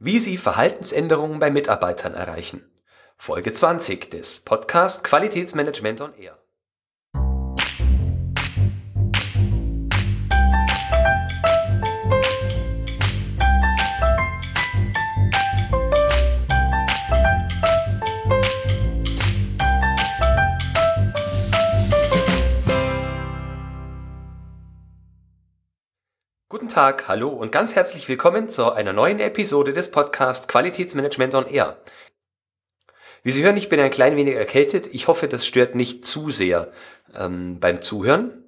Wie Sie Verhaltensänderungen bei Mitarbeitern erreichen. Folge 20 des Podcast Qualitätsmanagement on Air. Tag, hallo und ganz herzlich willkommen zu einer neuen Episode des Podcast Qualitätsmanagement on Air. Wie Sie hören, ich bin ein klein wenig erkältet. Ich hoffe, das stört nicht zu sehr ähm, beim Zuhören.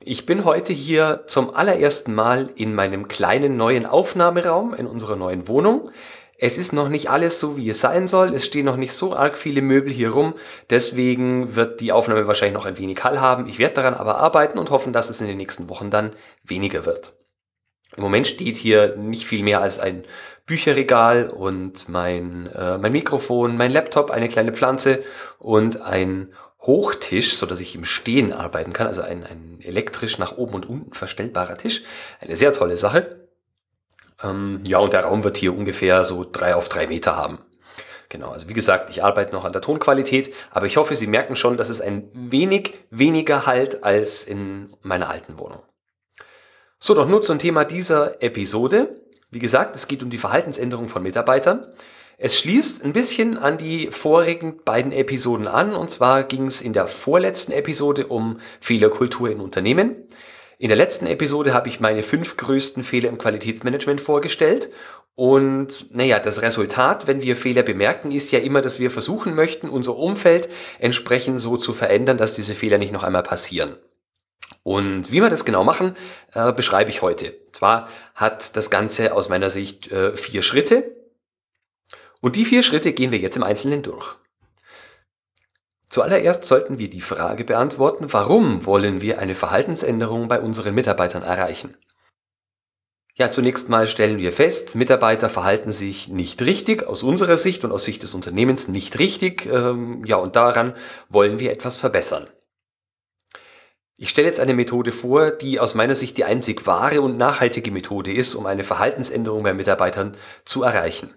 Ich bin heute hier zum allerersten Mal in meinem kleinen neuen Aufnahmeraum in unserer neuen Wohnung. Es ist noch nicht alles so, wie es sein soll. Es stehen noch nicht so arg viele Möbel hier rum. Deswegen wird die Aufnahme wahrscheinlich noch ein wenig Hall haben. Ich werde daran aber arbeiten und hoffen, dass es in den nächsten Wochen dann weniger wird. Im Moment steht hier nicht viel mehr als ein Bücherregal und mein, äh, mein Mikrofon, mein Laptop, eine kleine Pflanze und ein Hochtisch, so dass ich im Stehen arbeiten kann, also ein, ein elektrisch nach oben und unten verstellbarer Tisch. Eine sehr tolle Sache. Ähm, ja, und der Raum wird hier ungefähr so drei auf drei Meter haben. Genau, also wie gesagt, ich arbeite noch an der Tonqualität, aber ich hoffe, Sie merken schon, dass es ein wenig weniger halt als in meiner alten Wohnung. So, doch nur zum Thema dieser Episode. Wie gesagt, es geht um die Verhaltensänderung von Mitarbeitern. Es schließt ein bisschen an die vorigen beiden Episoden an. Und zwar ging es in der vorletzten Episode um Fehlerkultur in Unternehmen. In der letzten Episode habe ich meine fünf größten Fehler im Qualitätsmanagement vorgestellt. Und naja, das Resultat, wenn wir Fehler bemerken, ist ja immer, dass wir versuchen möchten, unser Umfeld entsprechend so zu verändern, dass diese Fehler nicht noch einmal passieren. Und wie wir das genau machen, äh, beschreibe ich heute. Zwar hat das Ganze aus meiner Sicht äh, vier Schritte. Und die vier Schritte gehen wir jetzt im Einzelnen durch. Zuallererst sollten wir die Frage beantworten, warum wollen wir eine Verhaltensänderung bei unseren Mitarbeitern erreichen? Ja, zunächst mal stellen wir fest, Mitarbeiter verhalten sich nicht richtig, aus unserer Sicht und aus Sicht des Unternehmens nicht richtig. Ähm, ja, und daran wollen wir etwas verbessern. Ich stelle jetzt eine Methode vor, die aus meiner Sicht die einzig wahre und nachhaltige Methode ist, um eine Verhaltensänderung bei Mitarbeitern zu erreichen.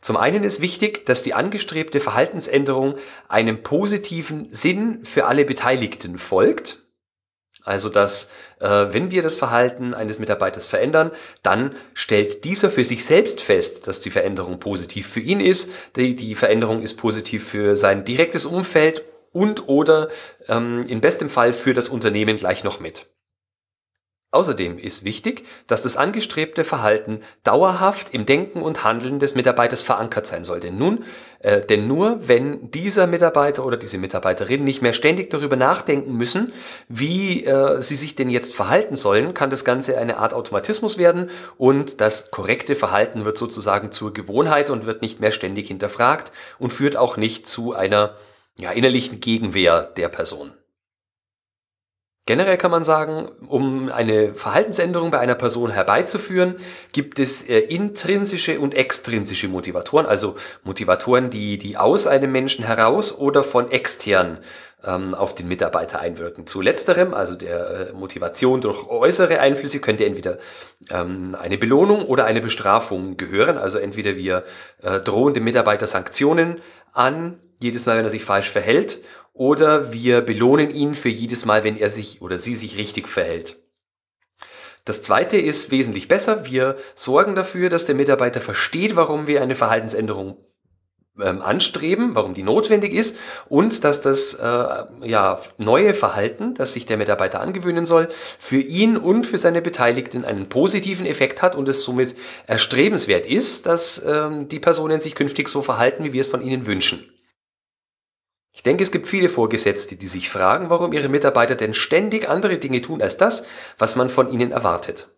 Zum einen ist wichtig, dass die angestrebte Verhaltensänderung einem positiven Sinn für alle Beteiligten folgt. Also dass, äh, wenn wir das Verhalten eines Mitarbeiters verändern, dann stellt dieser für sich selbst fest, dass die Veränderung positiv für ihn ist, die, die Veränderung ist positiv für sein direktes Umfeld und oder ähm, in bestem Fall für das Unternehmen gleich noch mit. Außerdem ist wichtig, dass das angestrebte Verhalten dauerhaft im Denken und Handeln des Mitarbeiters verankert sein soll. Denn nun, äh, denn nur wenn dieser Mitarbeiter oder diese Mitarbeiterin nicht mehr ständig darüber nachdenken müssen, wie äh, sie sich denn jetzt verhalten sollen, kann das Ganze eine Art Automatismus werden und das korrekte Verhalten wird sozusagen zur Gewohnheit und wird nicht mehr ständig hinterfragt und führt auch nicht zu einer ja, innerlichen Gegenwehr der Person. Generell kann man sagen, um eine Verhaltensänderung bei einer Person herbeizuführen, gibt es äh, intrinsische und extrinsische Motivatoren, also Motivatoren, die, die aus einem Menschen heraus oder von extern ähm, auf den Mitarbeiter einwirken. Zu letzterem, also der äh, Motivation durch äußere Einflüsse, könnte entweder ähm, eine Belohnung oder eine Bestrafung gehören. Also entweder wir äh, drohen dem Mitarbeiter Sanktionen an, jedes Mal, wenn er sich falsch verhält, oder wir belohnen ihn für jedes Mal, wenn er sich oder sie sich richtig verhält. Das zweite ist wesentlich besser. Wir sorgen dafür, dass der Mitarbeiter versteht, warum wir eine Verhaltensänderung ähm, anstreben, warum die notwendig ist und dass das äh, ja, neue Verhalten, das sich der Mitarbeiter angewöhnen soll, für ihn und für seine Beteiligten einen positiven Effekt hat und es somit erstrebenswert ist, dass ähm, die Personen sich künftig so verhalten, wie wir es von ihnen wünschen. Ich denke, es gibt viele Vorgesetzte, die sich fragen, warum ihre Mitarbeiter denn ständig andere Dinge tun als das, was man von ihnen erwartet.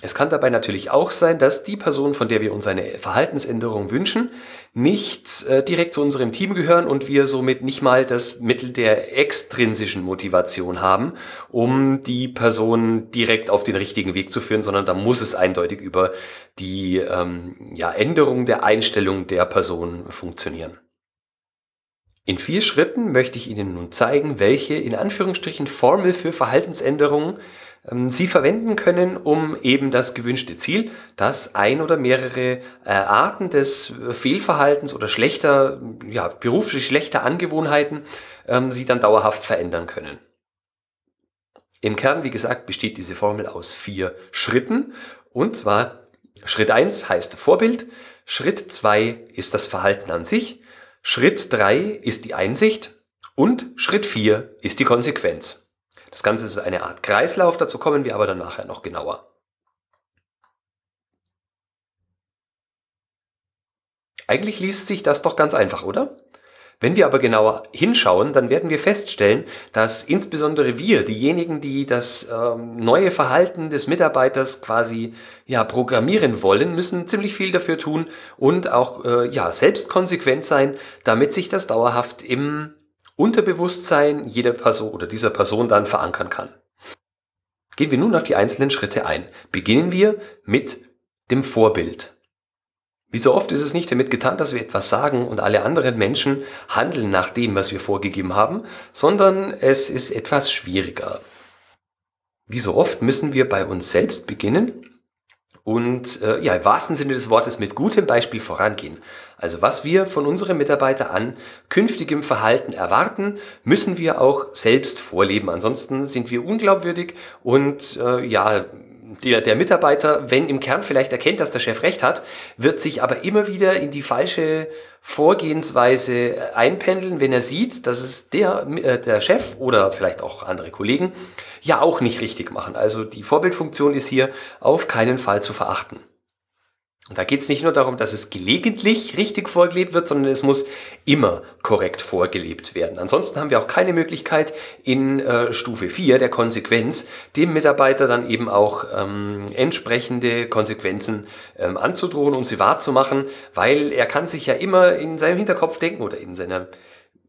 Es kann dabei natürlich auch sein, dass die Person, von der wir uns eine Verhaltensänderung wünschen, nicht äh, direkt zu unserem Team gehören und wir somit nicht mal das Mittel der extrinsischen Motivation haben, um die Person direkt auf den richtigen Weg zu führen, sondern da muss es eindeutig über die ähm, ja, Änderung der Einstellung der Person funktionieren. In vier Schritten möchte ich Ihnen nun zeigen, welche in Anführungsstrichen Formel für Verhaltensänderungen ähm, Sie verwenden können, um eben das gewünschte Ziel, dass ein oder mehrere äh, Arten des äh, Fehlverhaltens oder schlechter, ja, beruflich schlechter Angewohnheiten ähm, Sie dann dauerhaft verändern können. Im Kern, wie gesagt, besteht diese Formel aus vier Schritten. Und zwar Schritt eins heißt Vorbild, Schritt zwei ist das Verhalten an sich, Schritt drei ist die Einsicht und Schritt vier ist die Konsequenz. Das Ganze ist eine Art Kreislauf, dazu kommen wir aber dann nachher noch genauer. Eigentlich liest sich das doch ganz einfach, oder? Wenn wir aber genauer hinschauen, dann werden wir feststellen, dass insbesondere wir, diejenigen, die das ähm, neue Verhalten des Mitarbeiters quasi ja programmieren wollen, müssen ziemlich viel dafür tun und auch äh, ja selbst konsequent sein, damit sich das dauerhaft im Unterbewusstsein jeder Person oder dieser Person dann verankern kann. Gehen wir nun auf die einzelnen Schritte ein. Beginnen wir mit dem Vorbild. Wie so oft ist es nicht damit getan, dass wir etwas sagen und alle anderen Menschen handeln nach dem, was wir vorgegeben haben, sondern es ist etwas schwieriger. Wie so oft müssen wir bei uns selbst beginnen und äh, ja, im wahrsten Sinne des Wortes mit gutem Beispiel vorangehen. Also was wir von unseren Mitarbeitern an künftigem Verhalten erwarten, müssen wir auch selbst vorleben. Ansonsten sind wir unglaubwürdig und äh, ja, der, der Mitarbeiter, wenn im Kern vielleicht erkennt, dass der Chef recht hat, wird sich aber immer wieder in die falsche Vorgehensweise einpendeln, wenn er sieht, dass es der, äh, der Chef oder vielleicht auch andere Kollegen ja auch nicht richtig machen. Also die Vorbildfunktion ist hier auf keinen Fall zu verachten. Und da geht es nicht nur darum, dass es gelegentlich richtig vorgelebt wird, sondern es muss immer korrekt vorgelebt werden. Ansonsten haben wir auch keine Möglichkeit in äh, Stufe 4 der Konsequenz dem Mitarbeiter dann eben auch ähm, entsprechende Konsequenzen ähm, anzudrohen und sie wahrzumachen, weil er kann sich ja immer in seinem Hinterkopf denken oder in seiner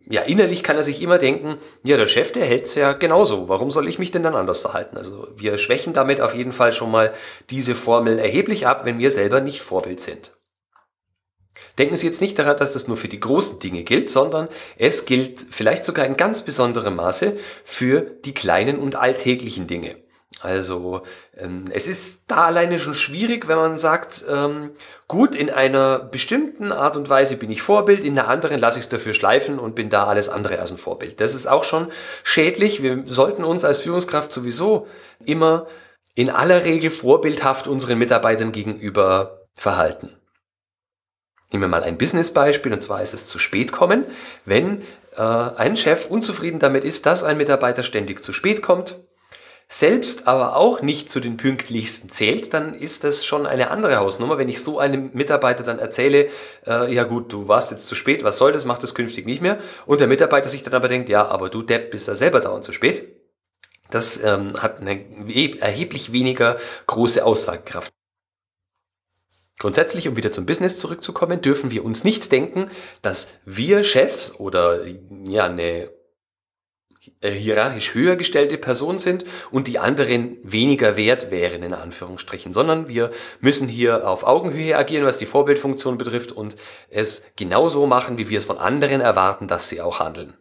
ja, innerlich kann er sich immer denken, ja, der Chef, der hält's ja genauso. Warum soll ich mich denn dann anders verhalten? Also wir schwächen damit auf jeden Fall schon mal diese Formel erheblich ab, wenn wir selber nicht Vorbild sind. Denken Sie jetzt nicht daran, dass das nur für die großen Dinge gilt, sondern es gilt vielleicht sogar in ganz besonderem Maße für die kleinen und alltäglichen Dinge. Also ähm, es ist da alleine schon schwierig, wenn man sagt, ähm, gut, in einer bestimmten Art und Weise bin ich Vorbild, in der anderen lasse ich es dafür schleifen und bin da alles andere als ein Vorbild. Das ist auch schon schädlich. Wir sollten uns als Führungskraft sowieso immer in aller Regel vorbildhaft unseren Mitarbeitern gegenüber verhalten. Nehmen wir mal ein Business-Beispiel, und zwar ist es zu spät kommen. Wenn äh, ein Chef unzufrieden damit ist, dass ein Mitarbeiter ständig zu spät kommt, selbst aber auch nicht zu den pünktlichsten zählt, dann ist das schon eine andere Hausnummer. Wenn ich so einem Mitarbeiter dann erzähle, äh, ja gut, du warst jetzt zu spät, was soll das, mach das künftig nicht mehr. Und der Mitarbeiter sich dann aber denkt, ja, aber du Depp bist ja selber dauernd zu spät. Das ähm, hat eine erheblich weniger große Aussagekraft. Grundsätzlich, um wieder zum Business zurückzukommen, dürfen wir uns nicht denken, dass wir Chefs oder ja eine hierarchisch höher gestellte Person sind und die anderen weniger wert wären, in Anführungsstrichen, sondern wir müssen hier auf Augenhöhe agieren, was die Vorbildfunktion betrifft und es genauso machen, wie wir es von anderen erwarten, dass sie auch handeln.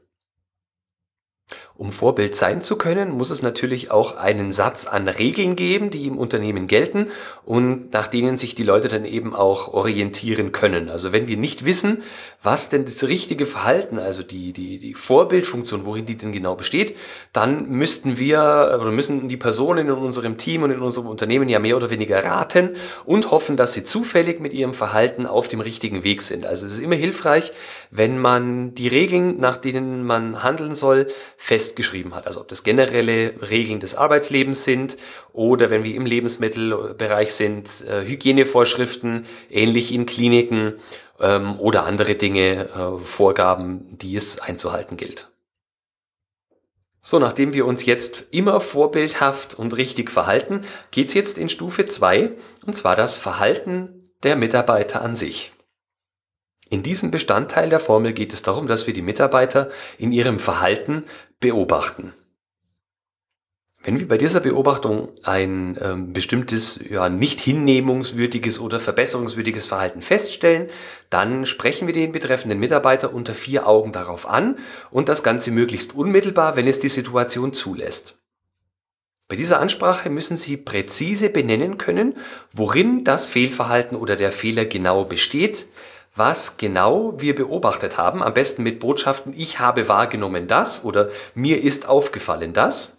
Um Vorbild sein zu können, muss es natürlich auch einen Satz an Regeln geben, die im Unternehmen gelten und nach denen sich die Leute dann eben auch orientieren können. Also wenn wir nicht wissen, was denn das richtige Verhalten, also die, die, die Vorbildfunktion, worin die denn genau besteht, dann müssten wir oder müssen die Personen in unserem Team und in unserem Unternehmen ja mehr oder weniger raten und hoffen, dass sie zufällig mit ihrem Verhalten auf dem richtigen Weg sind. Also es ist immer hilfreich, wenn man die Regeln, nach denen man handeln soll, fest festgeschrieben hat. Also ob das generelle Regeln des Arbeitslebens sind oder wenn wir im Lebensmittelbereich sind, äh, Hygienevorschriften, ähnlich in Kliniken ähm, oder andere Dinge, äh, Vorgaben, die es einzuhalten gilt. So, nachdem wir uns jetzt immer vorbildhaft und richtig verhalten, geht's jetzt in Stufe 2, und zwar das Verhalten der Mitarbeiter an sich. In diesem Bestandteil der Formel geht es darum, dass wir die Mitarbeiter in ihrem Verhalten beobachten. Wenn wir bei dieser Beobachtung ein ähm, bestimmtes, ja, nicht hinnehmungswürdiges oder verbesserungswürdiges Verhalten feststellen, dann sprechen wir den betreffenden Mitarbeiter unter vier Augen darauf an und das Ganze möglichst unmittelbar, wenn es die Situation zulässt. Bei dieser Ansprache müssen Sie präzise benennen können, worin das Fehlverhalten oder der Fehler genau besteht, was genau wir beobachtet haben, am besten mit Botschaften, ich habe wahrgenommen das oder mir ist aufgefallen das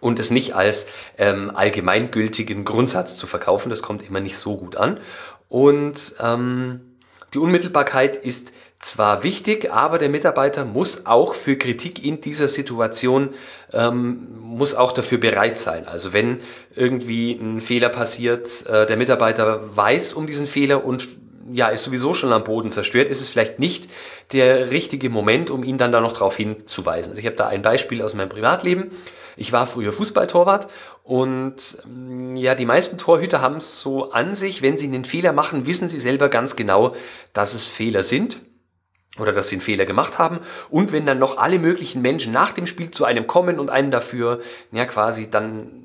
und es nicht als ähm, allgemeingültigen Grundsatz zu verkaufen, das kommt immer nicht so gut an. Und ähm, die Unmittelbarkeit ist zwar wichtig, aber der Mitarbeiter muss auch für Kritik in dieser Situation, ähm, muss auch dafür bereit sein. Also wenn irgendwie ein Fehler passiert, äh, der Mitarbeiter weiß um diesen Fehler und ja, ist sowieso schon am Boden zerstört, ist es vielleicht nicht der richtige Moment, um ihn dann da noch darauf hinzuweisen. Also ich habe da ein Beispiel aus meinem Privatleben. Ich war früher Fußballtorwart und mm, ja, die meisten Torhüter haben es so an sich, wenn sie einen Fehler machen, wissen sie selber ganz genau, dass es Fehler sind oder dass sie einen Fehler gemacht haben. Und wenn dann noch alle möglichen Menschen nach dem Spiel zu einem kommen und einen dafür, ja, quasi dann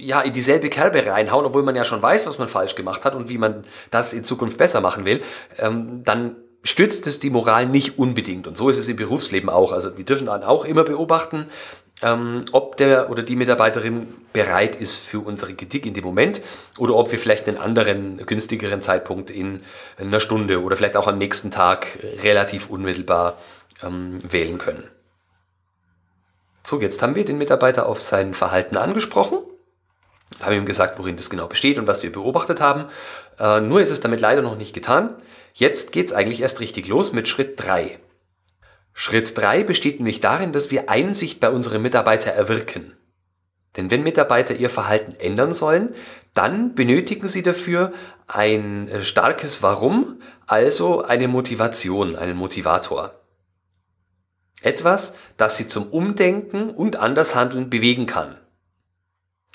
ja, in dieselbe Kerbe reinhauen, obwohl man ja schon weiß, was man falsch gemacht hat und wie man das in Zukunft besser machen will, ähm, dann stützt es die Moral nicht unbedingt. Und so ist es im Berufsleben auch. Also wir dürfen dann auch immer beobachten, ähm, ob der oder die Mitarbeiterin bereit ist für unsere Kritik in dem Moment oder ob wir vielleicht einen anderen, günstigeren Zeitpunkt in einer Stunde oder vielleicht auch am nächsten Tag relativ unmittelbar ähm, wählen können. So, jetzt haben wir den Mitarbeiter auf sein Verhalten angesprochen haben ihm gesagt, worin das genau besteht und was wir beobachtet haben. Äh, nur ist es damit leider noch nicht getan. Jetzt geht es eigentlich erst richtig los mit Schritt 3. Schritt 3 besteht nämlich darin, dass wir Einsicht bei unseren Mitarbeitern erwirken. Denn wenn Mitarbeiter ihr Verhalten ändern sollen, dann benötigen sie dafür ein äh, starkes Warum, also eine Motivation, einen Motivator. Etwas, das sie zum Umdenken und anders handeln bewegen kann.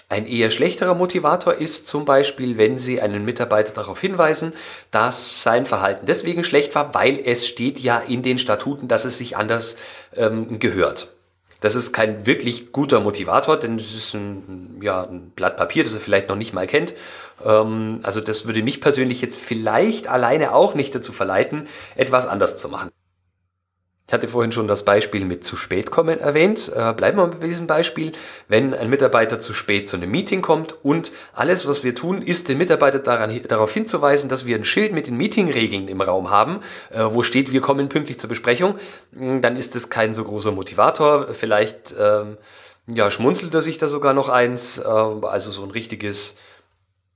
Ein eher schlechterer Motivator ist zum Beispiel, wenn Sie einen Mitarbeiter darauf hinweisen, dass sein Verhalten deswegen schlecht war, weil es steht ja in den Statuten, dass es sich anders ähm, gehört. Das ist kein wirklich guter Motivator, denn es ist ein, ja, ein Blatt Papier, das er vielleicht noch nicht mal kennt. Ähm, also das würde mich persönlich jetzt vielleicht alleine auch nicht dazu verleiten, etwas anders zu machen. Ich hatte vorhin schon das Beispiel mit zu spät kommen erwähnt. Äh, bleiben wir bei diesem Beispiel. Wenn ein Mitarbeiter zu spät zu einem Meeting kommt und alles, was wir tun, ist, den Mitarbeiter daran, darauf hinzuweisen, dass wir ein Schild mit den Meetingregeln im Raum haben, äh, wo steht, wir kommen pünktlich zur Besprechung, hm, dann ist es kein so großer Motivator. Vielleicht ähm, ja, schmunzelt er sich da sogar noch eins. Äh, also so ein richtiges,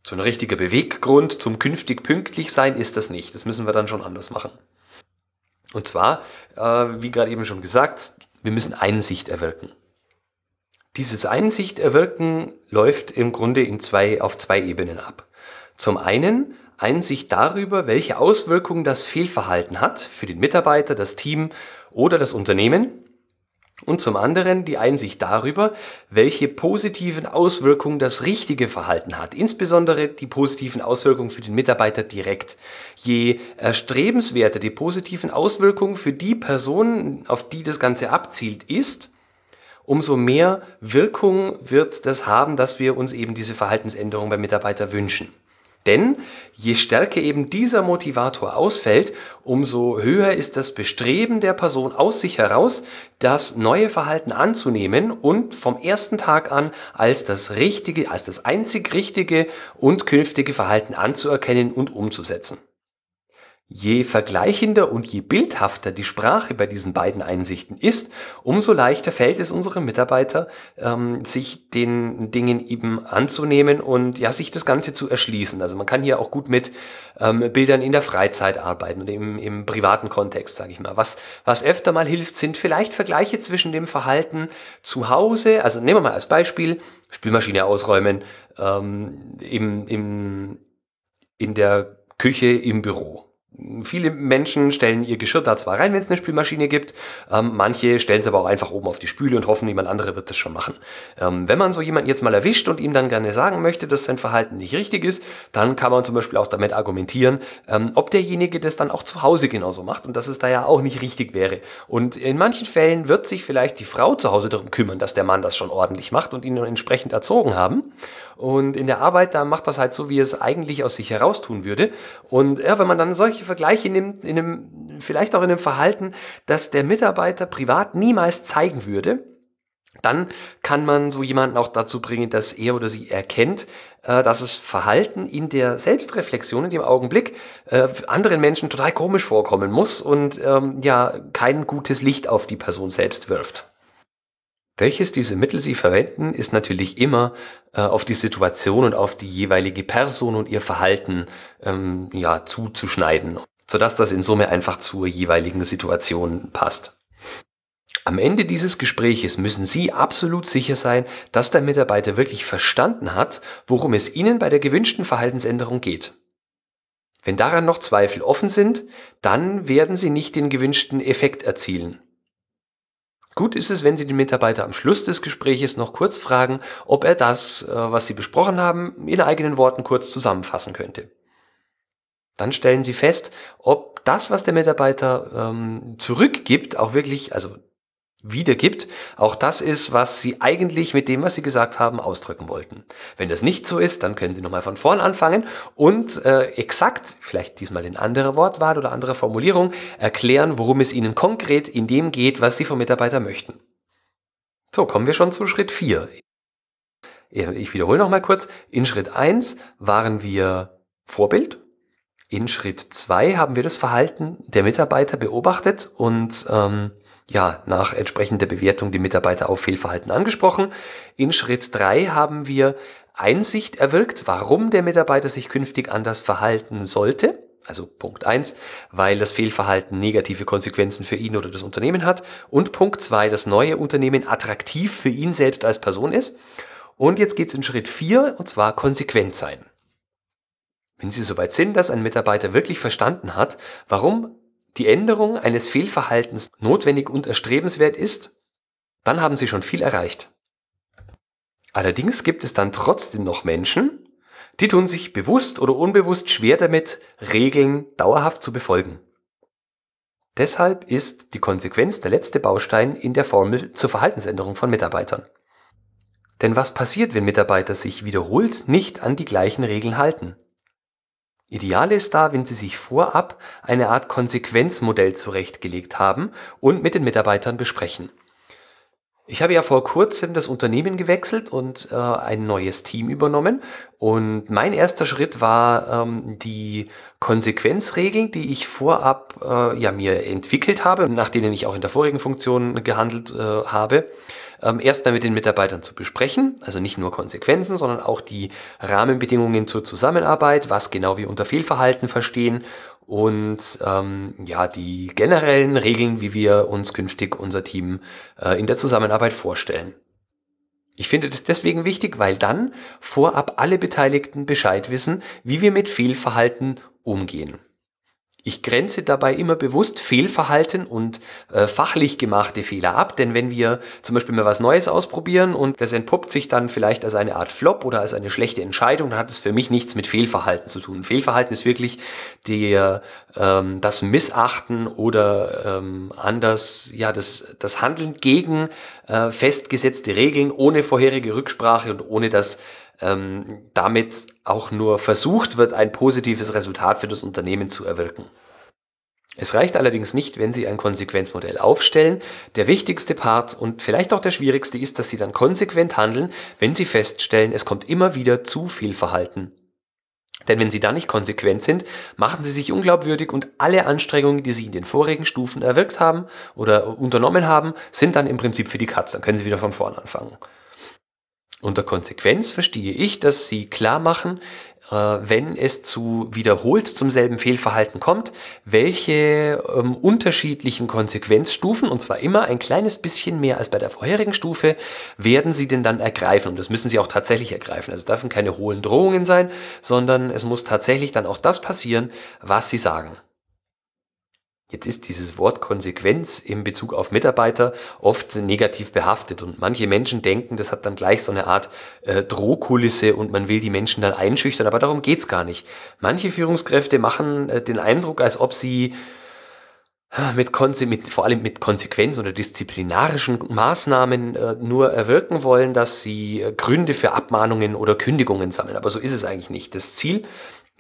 so ein richtiger Beweggrund zum künftig pünktlich sein ist das nicht. Das müssen wir dann schon anders machen. Und zwar, äh, wie gerade eben schon gesagt, wir müssen Einsicht erwirken. Dieses Einsicht erwirken läuft im Grunde in zwei, auf zwei Ebenen ab. Zum einen Einsicht darüber, welche Auswirkungen das Fehlverhalten hat für den Mitarbeiter, das Team oder das Unternehmen und zum anderen die Einsicht darüber, welche positiven Auswirkungen das richtige Verhalten hat, insbesondere die positiven Auswirkungen für den Mitarbeiter direkt. Je erstrebenswerter die positiven Auswirkungen für die Person, auf die das Ganze abzielt, ist, umso mehr Wirkung wird das haben, dass wir uns eben diese Verhaltensänderung beim Mitarbeiter wünschen. Denn je stärker eben dieser Motivator ausfällt, umso höher ist das Bestreben der Person aus sich heraus, das neue Verhalten anzunehmen und vom ersten Tag an als das richtige, als das einzig richtige und künftige Verhalten anzuerkennen und umzusetzen. Je vergleichender und je bildhafter die Sprache bei diesen beiden Einsichten ist, umso leichter fällt es unseren Mitarbeiter, ähm, sich den Dingen eben anzunehmen und ja, sich das Ganze zu erschließen. Also man kann hier auch gut mit ähm, Bildern in der Freizeit arbeiten oder im, im privaten Kontext, sage ich mal. Was, was öfter mal hilft, sind vielleicht Vergleiche zwischen dem Verhalten zu Hause, also nehmen wir mal als Beispiel, Spülmaschine ausräumen, ähm, im, im, in der Küche im Büro Viele Menschen stellen ihr Geschirr da zwar rein, wenn es eine Spülmaschine gibt, ähm, manche stellen es aber auch einfach oben auf die Spüle und hoffen, jemand andere wird das schon machen. Ähm, wenn man so jemanden jetzt mal erwischt und ihm dann gerne sagen möchte, dass sein Verhalten nicht richtig ist, dann kann man zum Beispiel auch damit argumentieren, ähm, ob derjenige das dann auch zu Hause genauso macht und dass es da ja auch nicht richtig wäre. Und in manchen Fällen wird sich vielleicht die Frau zu Hause darum kümmern, dass der Mann das schon ordentlich macht und ihn entsprechend erzogen haben. Und in der Arbeit, da macht das halt so, wie es eigentlich aus sich heraus tun würde. Und ja, wenn man dann solche Vergleiche nimmt, in einem, vielleicht auch in einem Verhalten, das der Mitarbeiter privat niemals zeigen würde, dann kann man so jemanden auch dazu bringen, dass er oder sie erkennt, äh, dass es Verhalten in der Selbstreflexion, in dem Augenblick, äh, anderen Menschen total komisch vorkommen muss und ähm, ja kein gutes Licht auf die Person selbst wirft. Welches diese Mittel Sie verwenden, ist natürlich immer äh, auf die Situation und auf die jeweilige Person und ihr Verhalten ähm, ja, zuzuschneiden, sodass das in Summe einfach zur jeweiligen Situation passt. Am Ende dieses Gespräches müssen Sie absolut sicher sein, dass der Mitarbeiter wirklich verstanden hat, worum es Ihnen bei der gewünschten Verhaltensänderung geht. Wenn daran noch Zweifel offen sind, dann werden Sie nicht den gewünschten Effekt erzielen. Gut ist es, wenn Sie den Mitarbeiter am Schluss des Gespräches noch kurz fragen, ob er das, äh, was Sie besprochen haben, in eigenen Worten kurz zusammenfassen könnte. Dann stellen Sie fest, ob das, was der Mitarbeiter ähm, zurückgibt, auch wirklich, also wiedergibt, auch das ist, was Sie eigentlich mit dem, was Sie gesagt haben, ausdrücken wollten. Wenn das nicht so ist, dann können Sie nochmal von vorn anfangen und äh, exakt, vielleicht diesmal in anderer Wortwahl oder anderer Formulierung, erklären, worum es Ihnen konkret in dem geht, was Sie vom Mitarbeiter möchten. So, kommen wir schon zu Schritt 4. Ich wiederhole nochmal kurz. In Schritt 1 waren wir Vorbild. In Schritt 2 haben wir das Verhalten der Mitarbeiter beobachtet und ähm, ja, nach entsprechender Bewertung die Mitarbeiter auf Fehlverhalten angesprochen. In Schritt drei haben wir Einsicht erwirkt, warum der Mitarbeiter sich künftig anders verhalten sollte. Also Punkt eins, weil das Fehlverhalten negative Konsequenzen für ihn oder das Unternehmen hat. Und Punkt zwei, das neue Unternehmen attraktiv für ihn selbst als Person ist. Und jetzt geht's in Schritt vier und zwar konsequent sein. Wenn Sie soweit sind, dass ein Mitarbeiter wirklich verstanden hat, warum die Änderung eines Fehlverhaltens notwendig und erstrebenswert ist, dann haben Sie schon viel erreicht. Allerdings gibt es dann trotzdem noch Menschen, die tun sich bewusst oder unbewusst schwer damit, Regeln dauerhaft zu befolgen. Deshalb ist die Konsequenz der letzte Baustein in der Formel zur Verhaltensänderung von Mitarbeitern. Denn was passiert, wenn Mitarbeiter sich wiederholt nicht an die gleichen Regeln halten? Ideal ist da, wenn Sie sich vorab eine Art Konsequenzmodell zurechtgelegt haben und mit den Mitarbeitern besprechen. Ich habe ja vor kurzem das Unternehmen gewechselt und äh, ein neues Team übernommen. Und mein erster Schritt war ähm, die Konsequenzregeln, die ich vorab äh, ja mir entwickelt habe, nach denen ich auch in der vorigen Funktion gehandelt äh, habe, ähm, erstmal mit den Mitarbeitern zu besprechen. Also nicht nur Konsequenzen, sondern auch die Rahmenbedingungen zur Zusammenarbeit, was genau wir unter Fehlverhalten verstehen und ähm, ja die generellen Regeln, wie wir uns künftig unser Team äh, in der Zusammenarbeit vorstellen. Ich finde das deswegen wichtig, weil dann vorab alle Beteiligten Bescheid wissen, wie wir mit Fehlverhalten umgehen. Ich grenze dabei immer bewusst Fehlverhalten und äh, fachlich gemachte Fehler ab, denn wenn wir zum Beispiel mal was Neues ausprobieren und das entpuppt sich dann vielleicht als eine Art Flop oder als eine schlechte Entscheidung, dann hat es für mich nichts mit Fehlverhalten zu tun. Fehlverhalten ist wirklich der, ähm, das Missachten oder ähm, anders, ja, das, das Handeln gegen äh, festgesetzte Regeln ohne vorherige Rücksprache und ohne dass ähm, damit auch nur versucht wird, ein positives Resultat für das Unternehmen zu erwirken. Es reicht allerdings nicht, wenn Sie ein Konsequenzmodell aufstellen. Der wichtigste Part und vielleicht auch der schwierigste ist, dass Sie dann konsequent handeln, wenn Sie feststellen, es kommt immer wieder zu viel Verhalten. Denn wenn Sie da nicht konsequent sind, machen Sie sich unglaubwürdig und alle Anstrengungen, die Sie in den vorigen Stufen erwirkt haben oder unternommen haben, sind dann im Prinzip für die Katze. Dann können Sie wieder von vorn anfangen. Unter Konsequenz verstehe ich, dass Sie klar machen, äh, wenn es zu wiederholt zum selben Fehlverhalten kommt, welche ähm, unterschiedlichen Konsequenzstufen, und zwar immer ein kleines bisschen mehr als bei der vorherigen Stufe, werden Sie denn dann ergreifen. Und das müssen Sie auch tatsächlich ergreifen. Also es dürfen keine hohlen Drohungen sein, sondern es muss tatsächlich dann auch das passieren, was Sie sagen. Jetzt ist dieses Wort Konsequenz im Bezug auf Mitarbeiter oft negativ behaftet und manche Menschen denken, das hat dann gleich so eine Art äh, Drohkulisse und man will die Menschen dann einschüchtern, aber darum geht's gar nicht. Manche Führungskräfte machen äh, den Eindruck, als ob sie äh, mit, mit vor allem mit Konsequenzen oder disziplinarischen Maßnahmen äh, nur erwirken wollen, dass sie äh, Gründe für Abmahnungen oder Kündigungen sammeln. Aber so ist es eigentlich nicht. Das Ziel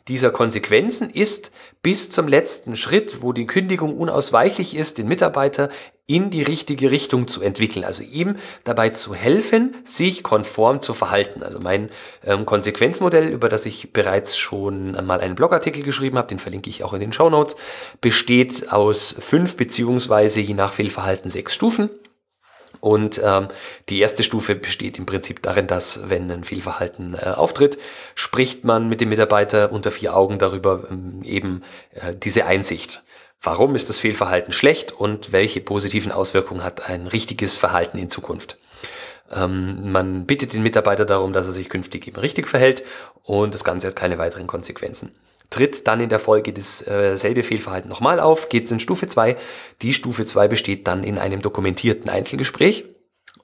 dieser Konsequenzen ist bis zum letzten Schritt, wo die Kündigung unausweichlich ist, den Mitarbeiter in die richtige Richtung zu entwickeln, also ihm dabei zu helfen, sich konform zu verhalten. Also mein ähm, Konsequenzmodell, über das ich bereits schon mal einen Blogartikel geschrieben habe, den verlinke ich auch in den Show Notes, besteht aus fünf beziehungsweise je nach Fehlverhalten sechs Stufen. Und ähm, die erste Stufe besteht im Prinzip darin, dass wenn ein Fehlverhalten äh, auftritt, spricht man mit dem Mitarbeiter unter vier Augen darüber ähm, eben äh, diese Einsicht. Warum ist das Fehlverhalten schlecht und welche positiven Auswirkungen hat ein richtiges Verhalten in Zukunft? Ähm, man bittet den Mitarbeiter darum, dass er sich künftig eben richtig verhält und das Ganze hat keine weiteren Konsequenzen. Tritt dann in der Folge dasselbe äh, Fehlverhalten nochmal auf, geht es in Stufe 2. Die Stufe 2 besteht dann in einem dokumentierten Einzelgespräch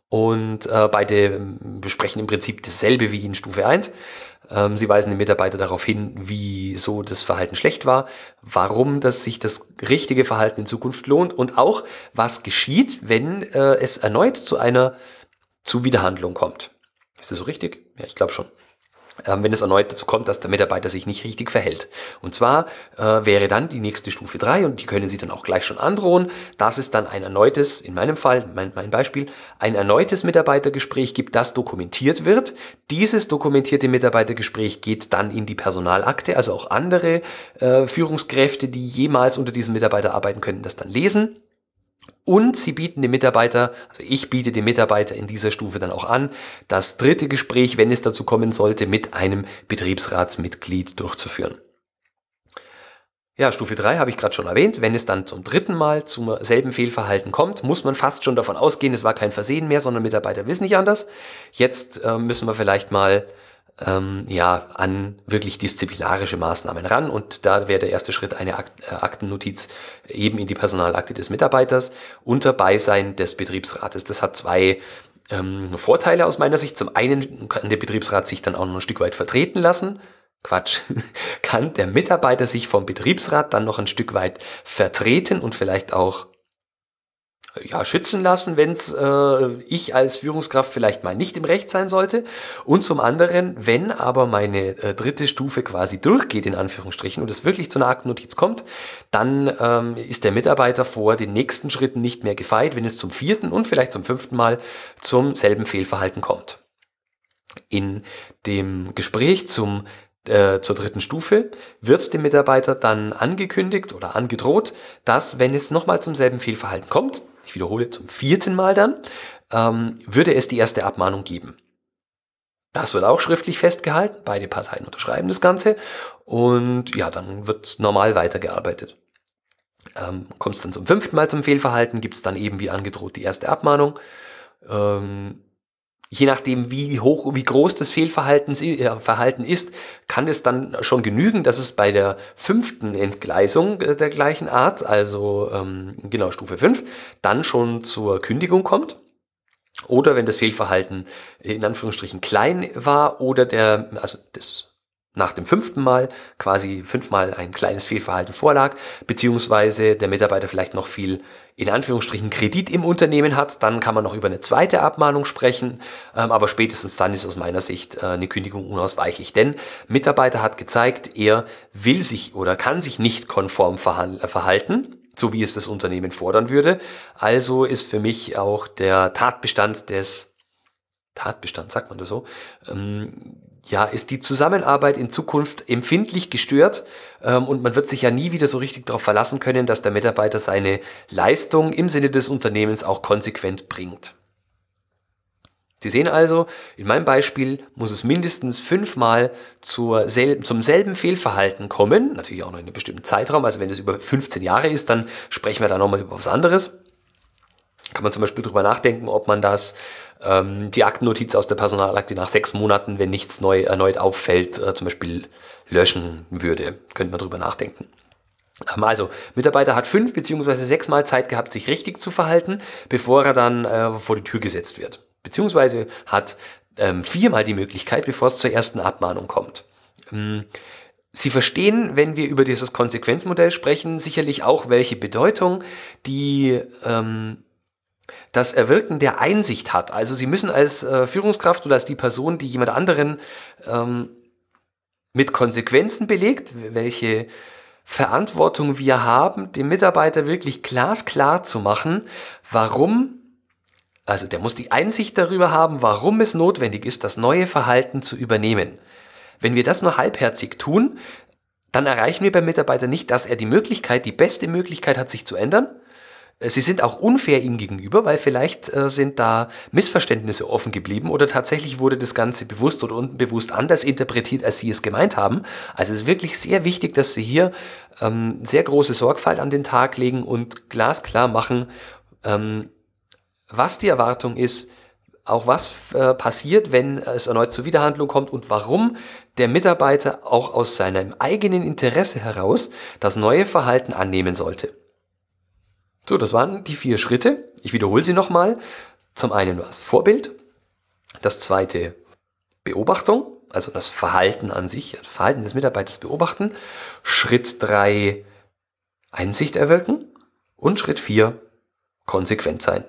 und äh, beide besprechen im Prinzip dasselbe wie in Stufe 1. Ähm, sie weisen den Mitarbeiter darauf hin, wieso das Verhalten schlecht war, warum das sich das richtige Verhalten in Zukunft lohnt und auch, was geschieht, wenn äh, es erneut zu einer Zuwiderhandlung kommt. Ist das so richtig? Ja, ich glaube schon ähm, wenn es erneut dazu kommt, dass der Mitarbeiter sich nicht richtig verhält. Und zwar äh, wäre dann die nächste Stufe drei und die können Sie dann auch gleich schon androhen, dass es dann ein erneutes, in meinem Fall, mein, mein Beispiel, ein erneutes Mitarbeitergespräch gibt, das dokumentiert wird. Dieses dokumentierte Mitarbeitergespräch geht dann in die Personalakte, also auch andere äh, Führungskräfte, die jemals unter diesem Mitarbeiter arbeiten können, das dann lesen und sie bieten dem Mitarbeiter, also ich biete dem Mitarbeiter in dieser Stufe dann auch an, das dritte Gespräch, wenn es dazu kommen sollte, mit einem Betriebsratsmitglied durchzuführen. Ja, Stufe 3 habe ich gerade schon erwähnt. Wenn es dann zum dritten Mal zum selben Fehlverhalten kommt, muss man fast schon davon ausgehen, es war kein Versehen mehr, sondern Mitarbeiter wissen nicht anders. Jetzt äh, müssen wir vielleicht mal ähm, ja, an wirklich disziplinarische Maßnahmen ran. Und da wäre der erste Schritt eine Akt, äh, Aktennotiz eben in die Personalakte des Mitarbeiters unter Beisein des Betriebsrates. Das hat zwei ähm, Vorteile aus meiner Sicht. Zum einen kann der Betriebsrat sich dann auch noch ein Stück weit vertreten lassen. Quatsch, kann der Mitarbeiter sich vom Betriebsrat dann noch ein Stück weit vertreten und vielleicht auch ja, schützen lassen, wenn es äh, ich als Führungskraft vielleicht mal nicht im Recht sein sollte. Und zum anderen, wenn aber meine äh, dritte Stufe quasi durchgeht, in Anführungsstrichen, und es wirklich zu einer Aktennotiz kommt, dann ähm, ist der Mitarbeiter vor den nächsten Schritten nicht mehr gefeit, wenn es zum vierten und vielleicht zum fünften Mal zum selben Fehlverhalten kommt. In dem Gespräch zum äh, zur dritten Stufe wird dem Mitarbeiter dann angekündigt oder angedroht, dass wenn es nochmal zum selben Fehlverhalten kommt, ich wiederhole zum vierten Mal dann, ähm, würde es die erste Abmahnung geben. Das wird auch schriftlich festgehalten, beide Parteien unterschreiben das Ganze und ja, dann wird normal weitergearbeitet. Ähm, Kommt es dann zum fünften Mal zum Fehlverhalten, gibt es dann eben wie angedroht die erste Abmahnung. Ähm, je nachdem, wie hoch, wie groß das Fehlverhalten äh, ist, kann es dann schon genügen, dass es bei der fünften Entgleisung äh, der gleichen Art, also ähm, genau Stufe 5, dann schon zur Kündigung kommt. Oder wenn das Fehlverhalten in Anführungsstrichen klein war oder der, also das nach dem fünften Mal quasi fünfmal ein kleines Fehlverhalten vorlag, beziehungsweise der Mitarbeiter vielleicht noch viel in Anführungsstrichen Kredit im Unternehmen hat, dann kann man noch über eine zweite Abmahnung sprechen, ähm, aber spätestens dann ist aus meiner Sicht äh, eine Kündigung unausweichlich, denn Mitarbeiter hat gezeigt, er will sich oder kann sich nicht konform verhalten, so wie es das Unternehmen fordern würde. Also ist für mich auch der Tatbestand des Tatbestand, sagt man das so, ähm, ja, ist die Zusammenarbeit in Zukunft empfindlich gestört ähm, und man wird sich ja nie wieder so richtig darauf verlassen können, dass der Mitarbeiter seine Leistung im Sinne des Unternehmens auch konsequent bringt. Sie sehen also, in meinem Beispiel muss es mindestens fünfmal zur sel zum selben Fehlverhalten kommen, natürlich auch noch in einem bestimmten Zeitraum, also wenn es über 15 Jahre ist, dann sprechen wir da nochmal über was anderes. Kann man zum Beispiel drüber nachdenken, ob man das ähm, die Aktennotiz aus der Personalakte nach sechs Monaten, wenn nichts neu erneut auffällt, äh, zum Beispiel löschen würde. Könnte man drüber nachdenken. Ähm, also, Mitarbeiter hat fünf beziehungsweise sechs Mal Zeit gehabt, sich richtig zu verhalten, bevor er dann äh, vor die Tür gesetzt wird. Beziehungsweise hat ähm, viermal die Möglichkeit, bevor es zur ersten Abmahnung kommt. Ähm, Sie verstehen, wenn wir über dieses Konsequenzmodell sprechen, sicherlich auch, welche Bedeutung die ähm, das Erwirken der Einsicht hat. Also Sie müssen als äh, Führungskraft oder als die Person, die jemand anderen ähm, mit Konsequenzen belegt, welche Verantwortung wir haben, dem Mitarbeiter wirklich glasklar zu machen, warum, also der muss die Einsicht darüber haben, warum es notwendig ist, das neue Verhalten zu übernehmen. Wenn wir das nur halbherzig tun, dann erreichen wir beim Mitarbeiter nicht, dass er die Möglichkeit, die beste Möglichkeit hat, sich zu ändern, sie sind auch unfair ihm gegenüber, weil vielleicht äh, sind da Missverständnisse offen geblieben oder tatsächlich wurde das Ganze bewusst oder unbewusst anders interpretiert, als Sie es gemeint haben. Also es ist wirklich sehr wichtig, dass Sie hier ähm, sehr große Sorgfalt an den Tag legen und glasklar machen, ähm, was die Erwartung ist, auch was äh, passiert, wenn es erneut zur Wiederhandlung kommt und warum der Mitarbeiter auch aus seinem eigenen Interesse heraus das neue Verhalten annehmen sollte. So, das waren die vier Schritte. Ich wiederhole sie nochmal. Zum einen war es Vorbild. Das zweite Beobachtung, also das Verhalten an sich, das Verhalten des Mitarbeiters beobachten. Schritt drei Einsicht erwirken. Und Schritt vier konsequent sein.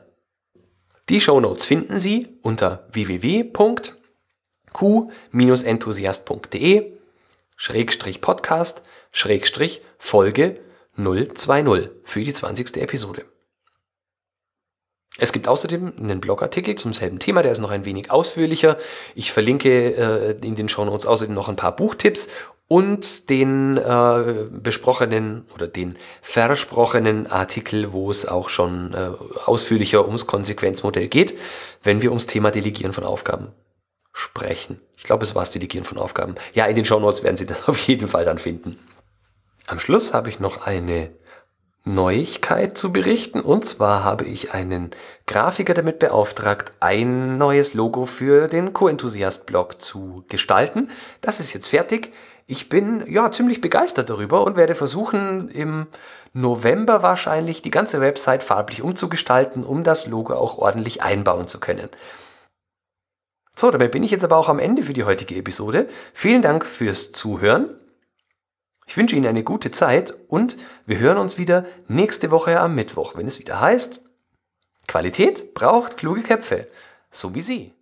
Die Show Notes finden Sie unter www.q-enthusiast.de Schrägstrich Podcast Schrägstrich Folge 020 für die 20. Episode. Es gibt außerdem einen Blogartikel zum selben Thema, der ist noch ein wenig ausführlicher. Ich verlinke äh, in den Shownotes außerdem noch ein paar Buchtipps und den äh, besprochenen oder den versprochenen Artikel, wo es auch schon äh, ausführlicher ums Konsequenzmodell geht, wenn wir ums Thema Delegieren von Aufgaben sprechen. Ich glaube, es war das Delegieren von Aufgaben. Ja, in den Shownotes werden Sie das auf jeden Fall dann finden. Am Schluss habe ich noch eine Neuigkeit zu berichten. Und zwar habe ich einen Grafiker damit beauftragt, ein neues Logo für den Co-Enthusiast-Blog zu gestalten. Das ist jetzt fertig. Ich bin ja ziemlich begeistert darüber und werde versuchen, im November wahrscheinlich die ganze Website farblich umzugestalten, um das Logo auch ordentlich einbauen zu können. So, damit bin ich jetzt aber auch am Ende für die heutige Episode. Vielen Dank fürs Zuhören. Ich wünsche Ihnen eine gute Zeit und wir hören uns wieder nächste Woche am Mittwoch, wenn es wieder heißt, Qualität braucht kluge Köpfe, so wie Sie.